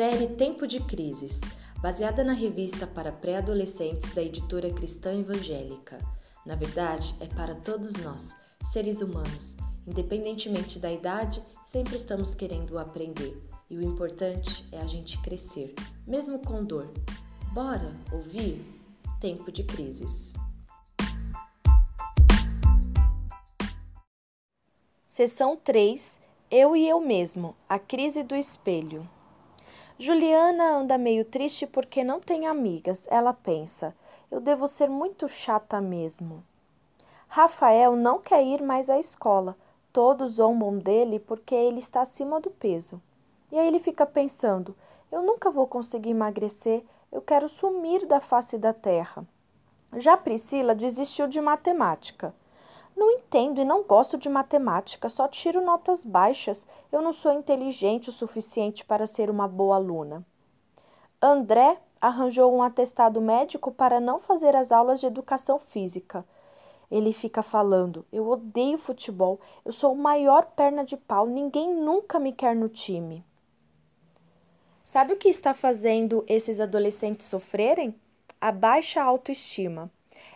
Série Tempo de Crises, baseada na revista para pré-adolescentes da editora Cristã Evangélica. Na verdade, é para todos nós, seres humanos. Independentemente da idade, sempre estamos querendo aprender. E o importante é a gente crescer, mesmo com dor. Bora ouvir? Tempo de Crises. Seção 3 Eu e Eu Mesmo A Crise do Espelho. Juliana anda meio triste porque não tem amigas. Ela pensa: eu devo ser muito chata mesmo. Rafael não quer ir mais à escola. Todos zombam dele porque ele está acima do peso. E aí ele fica pensando: eu nunca vou conseguir emagrecer, eu quero sumir da face da terra. Já Priscila desistiu de matemática. Não entendo e não gosto de matemática, só tiro notas baixas. Eu não sou inteligente o suficiente para ser uma boa aluna. André arranjou um atestado médico para não fazer as aulas de educação física. Ele fica falando: Eu odeio futebol, eu sou o maior perna de pau, ninguém nunca me quer no time. Sabe o que está fazendo esses adolescentes sofrerem? A baixa autoestima.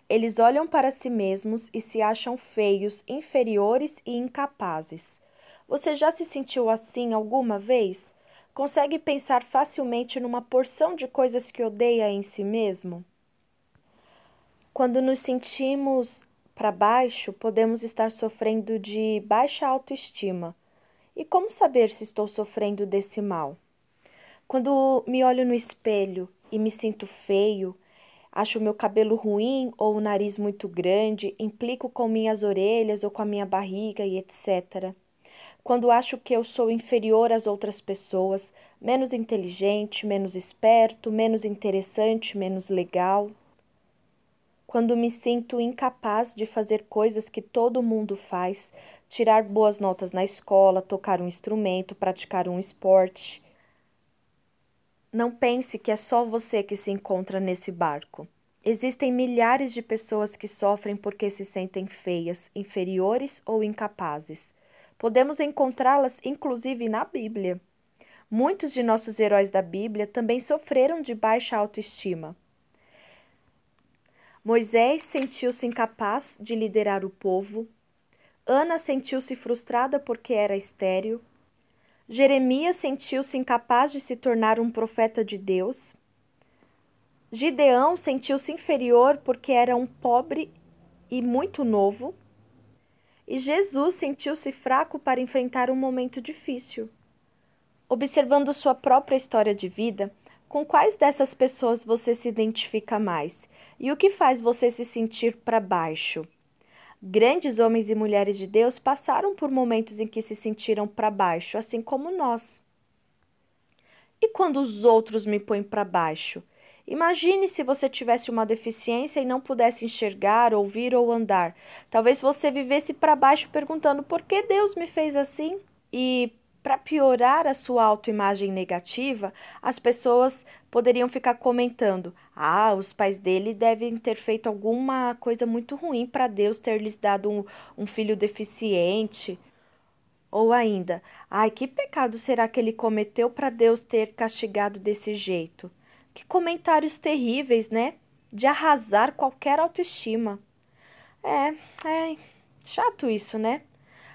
Eles olham para si mesmos e se acham feios, inferiores e incapazes. Você já se sentiu assim alguma vez? Consegue pensar facilmente numa porção de coisas que odeia em si mesmo? Quando nos sentimos para baixo, podemos estar sofrendo de baixa autoestima. E como saber se estou sofrendo desse mal? Quando me olho no espelho e me sinto feio, acho meu cabelo ruim ou o nariz muito grande, implico com minhas orelhas ou com a minha barriga e etc. Quando acho que eu sou inferior às outras pessoas, menos inteligente, menos esperto, menos interessante, menos legal. Quando me sinto incapaz de fazer coisas que todo mundo faz, tirar boas notas na escola, tocar um instrumento, praticar um esporte. Não pense que é só você que se encontra nesse barco. Existem milhares de pessoas que sofrem porque se sentem feias, inferiores ou incapazes. Podemos encontrá-las inclusive na Bíblia. Muitos de nossos heróis da Bíblia também sofreram de baixa autoestima. Moisés sentiu-se incapaz de liderar o povo. Ana sentiu-se frustrada porque era estéril. Jeremias sentiu-se incapaz de se tornar um profeta de Deus. Gideão sentiu-se inferior porque era um pobre e muito novo. E Jesus sentiu-se fraco para enfrentar um momento difícil. Observando sua própria história de vida, com quais dessas pessoas você se identifica mais? E o que faz você se sentir para baixo? Grandes homens e mulheres de Deus passaram por momentos em que se sentiram para baixo, assim como nós. E quando os outros me põem para baixo? Imagine se você tivesse uma deficiência e não pudesse enxergar, ouvir ou andar. Talvez você vivesse para baixo perguntando por que Deus me fez assim? E para piorar a sua autoimagem negativa, as pessoas poderiam ficar comentando: ah, os pais dele devem ter feito alguma coisa muito ruim para Deus ter lhes dado um, um filho deficiente. Ou ainda, ai, que pecado será que ele cometeu para Deus ter castigado desse jeito? Que comentários terríveis, né? De arrasar qualquer autoestima. É, é chato isso, né?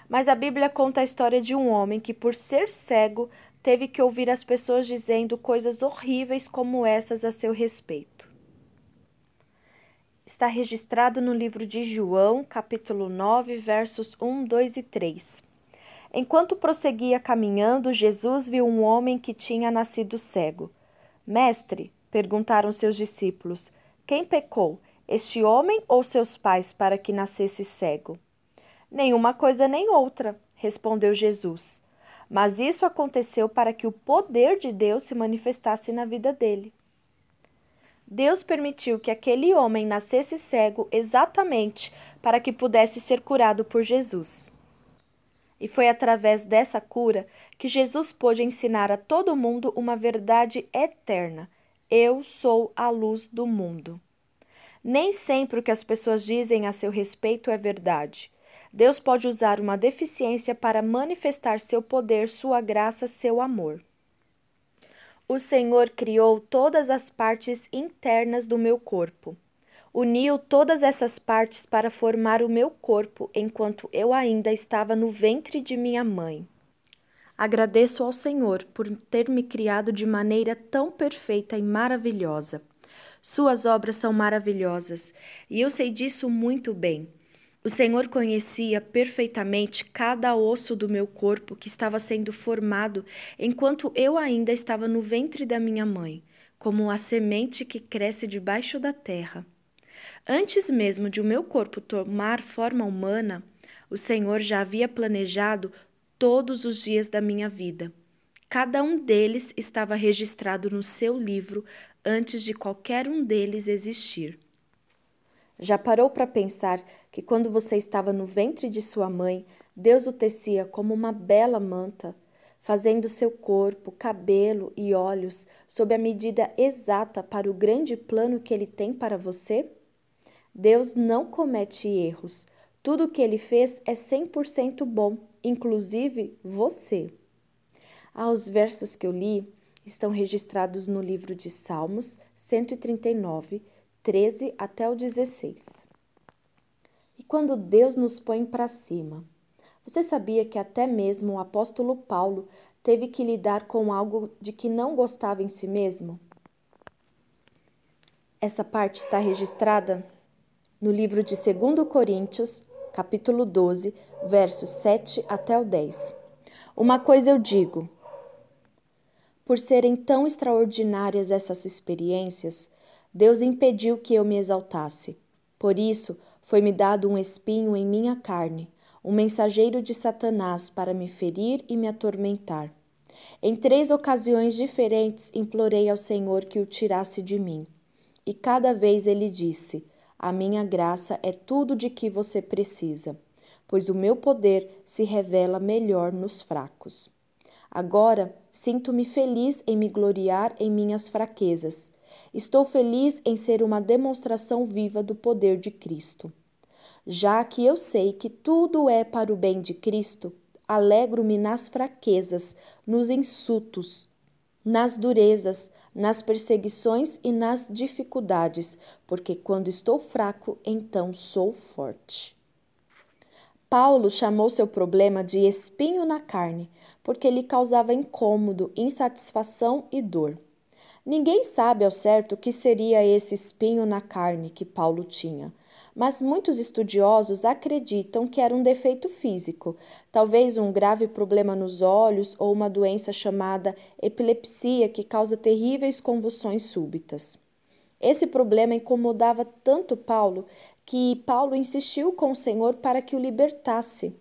Mas a Bíblia conta a história de um homem que, por ser cego, teve que ouvir as pessoas dizendo coisas horríveis como essas a seu respeito. Está registrado no livro de João, capítulo 9, versos 1, 2 e 3. Enquanto prosseguia caminhando, Jesus viu um homem que tinha nascido cego. Mestre, perguntaram seus discípulos, quem pecou, este homem ou seus pais, para que nascesse cego? Nenhuma coisa nem outra, respondeu Jesus. Mas isso aconteceu para que o poder de Deus se manifestasse na vida dele. Deus permitiu que aquele homem nascesse cego exatamente para que pudesse ser curado por Jesus. E foi através dessa cura que Jesus pôde ensinar a todo mundo uma verdade eterna: Eu sou a luz do mundo. Nem sempre o que as pessoas dizem a seu respeito é verdade. Deus pode usar uma deficiência para manifestar seu poder, sua graça, seu amor. O Senhor criou todas as partes internas do meu corpo. Uniu todas essas partes para formar o meu corpo enquanto eu ainda estava no ventre de minha mãe. Agradeço ao Senhor por ter me criado de maneira tão perfeita e maravilhosa. Suas obras são maravilhosas e eu sei disso muito bem. O Senhor conhecia perfeitamente cada osso do meu corpo que estava sendo formado enquanto eu ainda estava no ventre da minha mãe, como a semente que cresce debaixo da terra. Antes mesmo de o meu corpo tomar forma humana, o Senhor já havia planejado todos os dias da minha vida. Cada um deles estava registrado no seu livro antes de qualquer um deles existir. Já parou para pensar que quando você estava no ventre de sua mãe, Deus o tecia como uma bela manta, fazendo seu corpo, cabelo e olhos sob a medida exata para o grande plano que ele tem para você? Deus não comete erros. Tudo o que ele fez é 100% bom, inclusive você. Aos versos que eu li estão registrados no livro de Salmos 139, 13 até o 16. E quando Deus nos põe para cima, você sabia que até mesmo o apóstolo Paulo teve que lidar com algo de que não gostava em si mesmo? Essa parte está registrada no livro de 2 Coríntios, capítulo 12, versos 7 até o 10. Uma coisa eu digo: por serem tão extraordinárias essas experiências, Deus impediu que eu me exaltasse. Por isso, foi-me dado um espinho em minha carne, um mensageiro de Satanás para me ferir e me atormentar. Em três ocasiões diferentes implorei ao Senhor que o tirasse de mim. E cada vez ele disse: A minha graça é tudo de que você precisa, pois o meu poder se revela melhor nos fracos. Agora sinto-me feliz em me gloriar em minhas fraquezas Estou feliz em ser uma demonstração viva do poder de Cristo. Já que eu sei que tudo é para o bem de Cristo, alegro-me nas fraquezas, nos insultos, nas durezas, nas perseguições e nas dificuldades, porque quando estou fraco, então sou forte. Paulo chamou seu problema de espinho na carne, porque lhe causava incômodo, insatisfação e dor. Ninguém sabe ao certo o que seria esse espinho na carne que Paulo tinha, mas muitos estudiosos acreditam que era um defeito físico, talvez um grave problema nos olhos ou uma doença chamada epilepsia que causa terríveis convulsões súbitas. Esse problema incomodava tanto Paulo que Paulo insistiu com o Senhor para que o libertasse.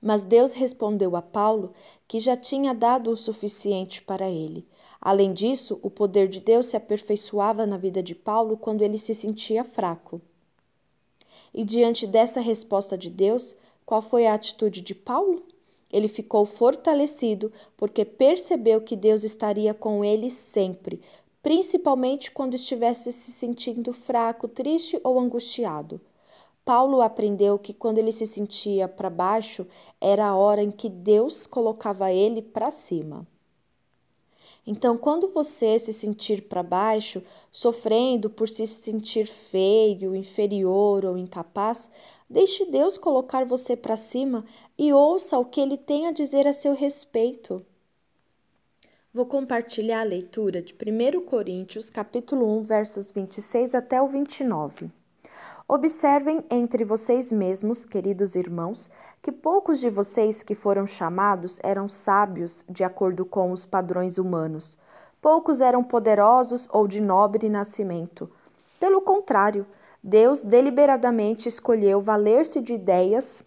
Mas Deus respondeu a Paulo que já tinha dado o suficiente para ele. Além disso, o poder de Deus se aperfeiçoava na vida de Paulo quando ele se sentia fraco. E diante dessa resposta de Deus, qual foi a atitude de Paulo? Ele ficou fortalecido porque percebeu que Deus estaria com ele sempre, principalmente quando estivesse se sentindo fraco, triste ou angustiado. Paulo aprendeu que quando ele se sentia para baixo, era a hora em que Deus colocava ele para cima. Então, quando você se sentir para baixo, sofrendo por se sentir feio, inferior ou incapaz, deixe Deus colocar você para cima e ouça o que ele tem a dizer a seu respeito. Vou compartilhar a leitura de 1 Coríntios, capítulo 1, versos 26 até o 29. Observem entre vocês mesmos, queridos irmãos, que poucos de vocês que foram chamados eram sábios de acordo com os padrões humanos. Poucos eram poderosos ou de nobre nascimento. Pelo contrário, Deus deliberadamente escolheu valer-se de ideias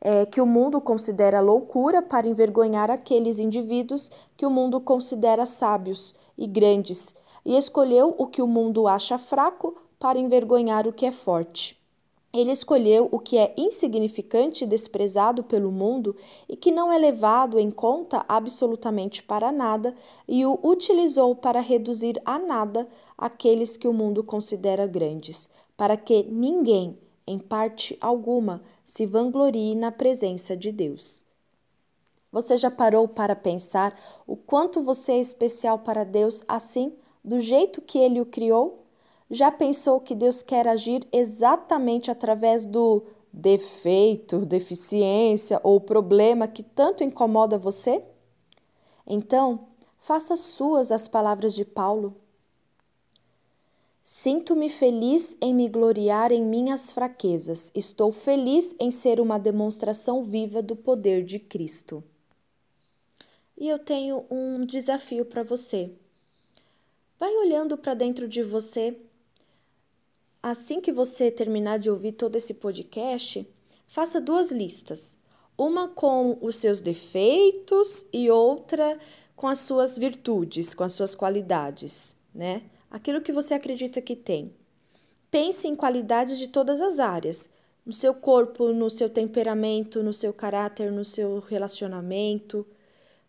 é, que o mundo considera loucura para envergonhar aqueles indivíduos que o mundo considera sábios e grandes, e escolheu o que o mundo acha fraco para envergonhar o que é forte. Ele escolheu o que é insignificante e desprezado pelo mundo e que não é levado em conta absolutamente para nada e o utilizou para reduzir a nada aqueles que o mundo considera grandes, para que ninguém, em parte alguma, se vanglorie na presença de Deus. Você já parou para pensar o quanto você é especial para Deus assim, do jeito que Ele o criou? Já pensou que Deus quer agir exatamente através do defeito, deficiência ou problema que tanto incomoda você? Então, faça suas as palavras de Paulo. Sinto-me feliz em me gloriar em minhas fraquezas. Estou feliz em ser uma demonstração viva do poder de Cristo. E eu tenho um desafio para você. Vai olhando para dentro de você. Assim que você terminar de ouvir todo esse podcast, faça duas listas. Uma com os seus defeitos e outra com as suas virtudes, com as suas qualidades, né? aquilo que você acredita que tem. Pense em qualidades de todas as áreas, no seu corpo, no seu temperamento, no seu caráter, no seu relacionamento.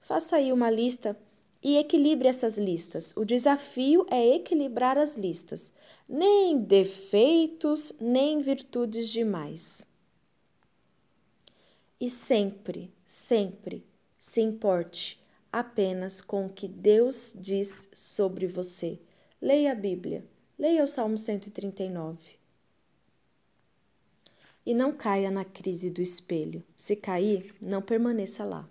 Faça aí uma lista e equilibre essas listas. O desafio é equilibrar as listas, nem defeitos, nem virtudes demais. E sempre, sempre se importe apenas com o que Deus diz sobre você Leia a Bíblia, leia o Salmo 139. E não caia na crise do espelho. Se cair, não permaneça lá.